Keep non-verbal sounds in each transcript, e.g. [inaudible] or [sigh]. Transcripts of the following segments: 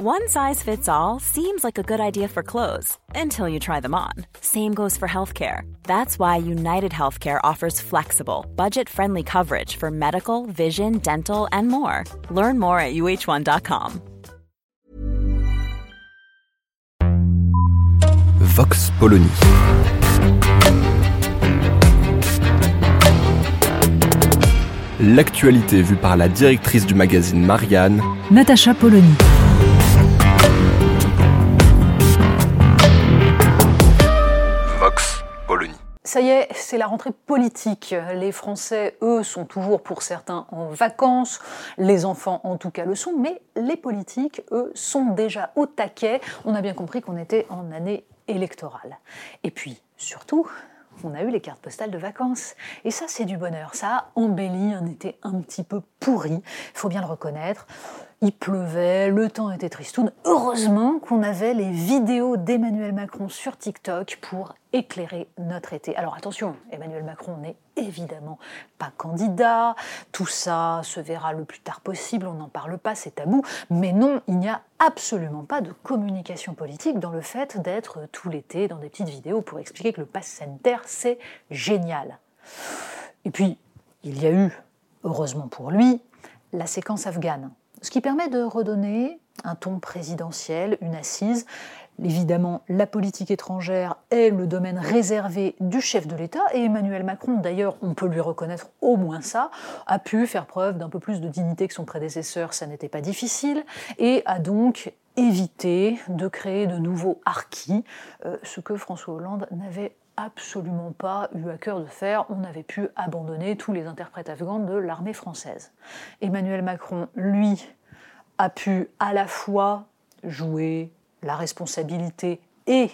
One size fits all seems like a good idea for clothes until you try them on. Same goes for healthcare. That's why United Healthcare offers flexible, budget friendly coverage for medical, vision, dental, and more. Learn more at uh1.com. Vox Polony. L'actualité vue par la directrice du magazine Marianne, Natacha Polony. Ça y est, c'est la rentrée politique. Les Français, eux, sont toujours pour certains en vacances, les enfants en tout cas le sont, mais les politiques, eux, sont déjà au taquet. On a bien compris qu'on était en année électorale. Et puis, surtout, on a eu les cartes postales de vacances. Et ça, c'est du bonheur. Ça a embelli un été un petit peu pourri, il faut bien le reconnaître. Il pleuvait, le temps était tristoun. Heureusement qu'on avait les vidéos d'Emmanuel Macron sur TikTok pour éclairer notre été. Alors attention, Emmanuel Macron n'est évidemment pas candidat, tout ça se verra le plus tard possible, on n'en parle pas, c'est tabou, mais non, il n'y a absolument pas de communication politique dans le fait d'être tout l'été dans des petites vidéos pour expliquer que le pass sanitaire, c'est génial. Et puis, il y a eu, heureusement pour lui, la séquence afghane ce qui permet de redonner un ton présidentiel, une assise. Évidemment, la politique étrangère est le domaine réservé du chef de l'État et Emmanuel Macron, d'ailleurs, on peut lui reconnaître au moins ça, a pu faire preuve d'un peu plus de dignité que son prédécesseur, ça n'était pas difficile, et a donc évité de créer de nouveaux harkis, euh, ce que François Hollande n'avait absolument pas eu à cœur de faire. On avait pu abandonner tous les interprètes afghans de l'armée française. Emmanuel Macron, lui, a pu à la fois jouer la responsabilité et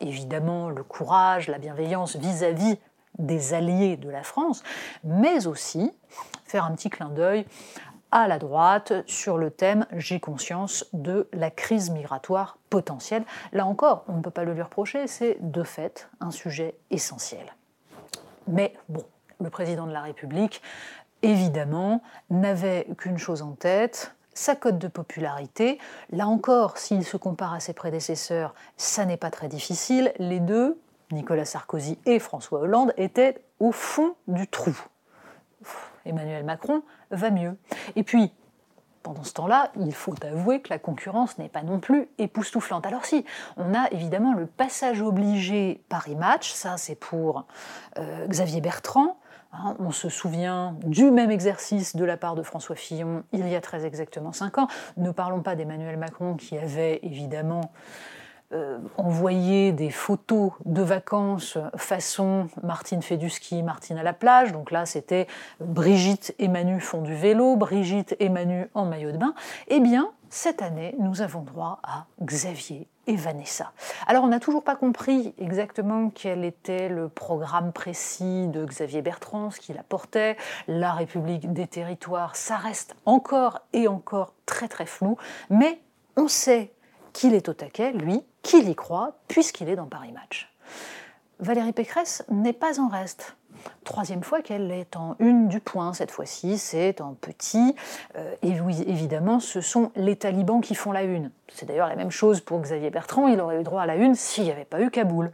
évidemment le courage, la bienveillance vis-à-vis des alliés de la France, mais aussi faire un petit clin d'œil à la droite sur le thème J'ai conscience de la crise migratoire potentielle. Là encore, on ne peut pas le lui reprocher, c'est de fait un sujet essentiel. Mais bon, le président de la République, évidemment, n'avait qu'une chose en tête, sa cote de popularité. Là encore, s'il se compare à ses prédécesseurs, ça n'est pas très difficile. Les deux, Nicolas Sarkozy et François Hollande, étaient au fond du trou. Emmanuel Macron va mieux. Et puis, pendant ce temps-là, il faut avouer que la concurrence n'est pas non plus époustouflante. Alors si, on a évidemment le passage obligé Paris Match, ça c'est pour euh, Xavier Bertrand. Hein, on se souvient du même exercice de la part de François Fillon il y a très exactement cinq ans. Ne parlons pas d'Emmanuel Macron qui avait évidemment euh, envoyer des photos de vacances façon Martine fait du ski, Martine à la plage. Donc là, c'était Brigitte et Manu font du vélo, Brigitte et Manu en maillot de bain. Eh bien, cette année, nous avons droit à Xavier et Vanessa. Alors, on n'a toujours pas compris exactement quel était le programme précis de Xavier Bertrand, ce qu'il apportait. La République des territoires, ça reste encore et encore très très flou, mais on sait qu'il est au taquet, lui, qu'il y croit, puisqu'il est dans Paris Match. Valérie Pécresse n'est pas en reste. Troisième fois qu'elle est en une du point, cette fois-ci c'est en petit. Euh, et évidemment, ce sont les talibans qui font la une. C'est d'ailleurs la même chose pour Xavier Bertrand, il aurait eu droit à la une s'il n'y avait pas eu Kaboul.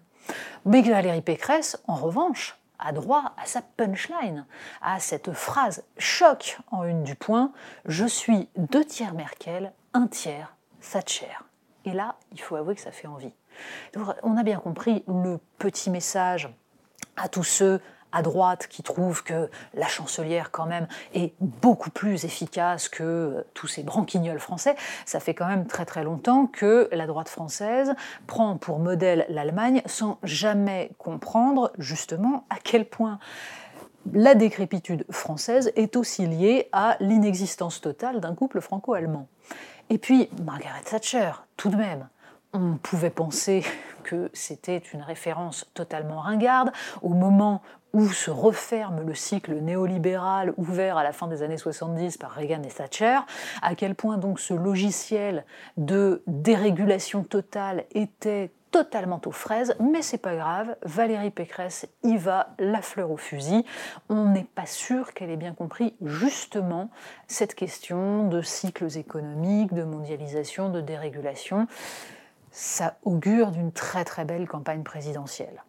Mais Valérie Pécresse, en revanche, a droit à sa punchline, à cette phrase choc en une du point Je suis deux tiers Merkel, un tiers Thatcher. Et là, il faut avouer que ça fait envie. on a bien compris le petit message à tous ceux à droite qui trouvent que la chancelière quand même est beaucoup plus efficace que tous ces branquignols français. Ça fait quand même très très longtemps que la droite française prend pour modèle l'Allemagne sans jamais comprendre justement à quel point la décrépitude française est aussi liée à l'inexistence totale d'un couple franco-allemand. Et puis, Margaret Thatcher, tout de même, on pouvait penser [laughs] que c'était une référence totalement ringarde. Au moment où se referme le cycle néolibéral ouvert à la fin des années 70 par Reagan et Thatcher, à quel point donc ce logiciel de dérégulation totale était totalement aux fraises, mais c'est pas grave, Valérie Pécresse y va la fleur au fusil. On n'est pas sûr qu'elle ait bien compris justement cette question de cycles économiques, de mondialisation, de dérégulation. Ça augure d'une très très belle campagne présidentielle.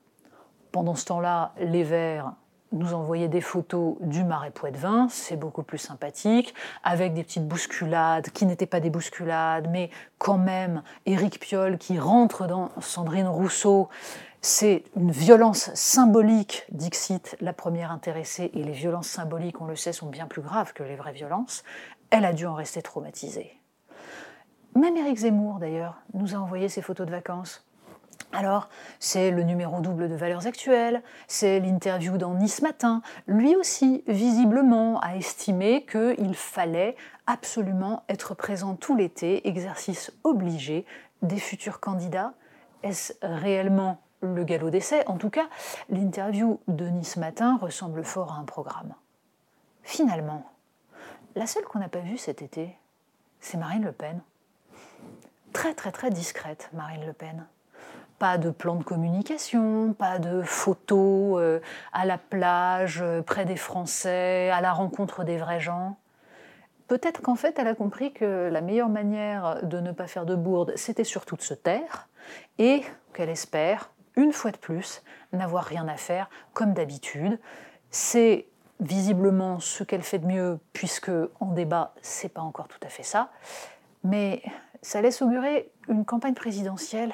Pendant ce temps-là, les Verts nous envoyer des photos du marais Poitevin, c'est beaucoup plus sympathique, avec des petites bousculades qui n'étaient pas des bousculades, mais quand même, Éric Piolle qui rentre dans Sandrine Rousseau, c'est une violence symbolique, Dixit, la première intéressée, et les violences symboliques, on le sait, sont bien plus graves que les vraies violences. Elle a dû en rester traumatisée. Même Éric Zemmour, d'ailleurs, nous a envoyé ses photos de vacances. Alors, c'est le numéro double de Valeurs Actuelles, c'est l'interview dans Nice Matin. Lui aussi, visiblement, a estimé qu'il fallait absolument être présent tout l'été, exercice obligé des futurs candidats. Est-ce réellement le galop d'essai? En tout cas, l'interview de Nice Matin ressemble fort à un programme. Finalement, la seule qu'on n'a pas vue cet été, c'est Marine Le Pen. Très très très discrète, Marine Le Pen. Pas de plan de communication, pas de photos euh, à la plage, euh, près des Français, à la rencontre des vrais gens. Peut-être qu'en fait, elle a compris que la meilleure manière de ne pas faire de bourde, c'était surtout de se taire, et qu'elle espère, une fois de plus, n'avoir rien à faire, comme d'habitude. C'est visiblement ce qu'elle fait de mieux, puisque en débat, c'est pas encore tout à fait ça. Mais ça laisse augurer une campagne présidentielle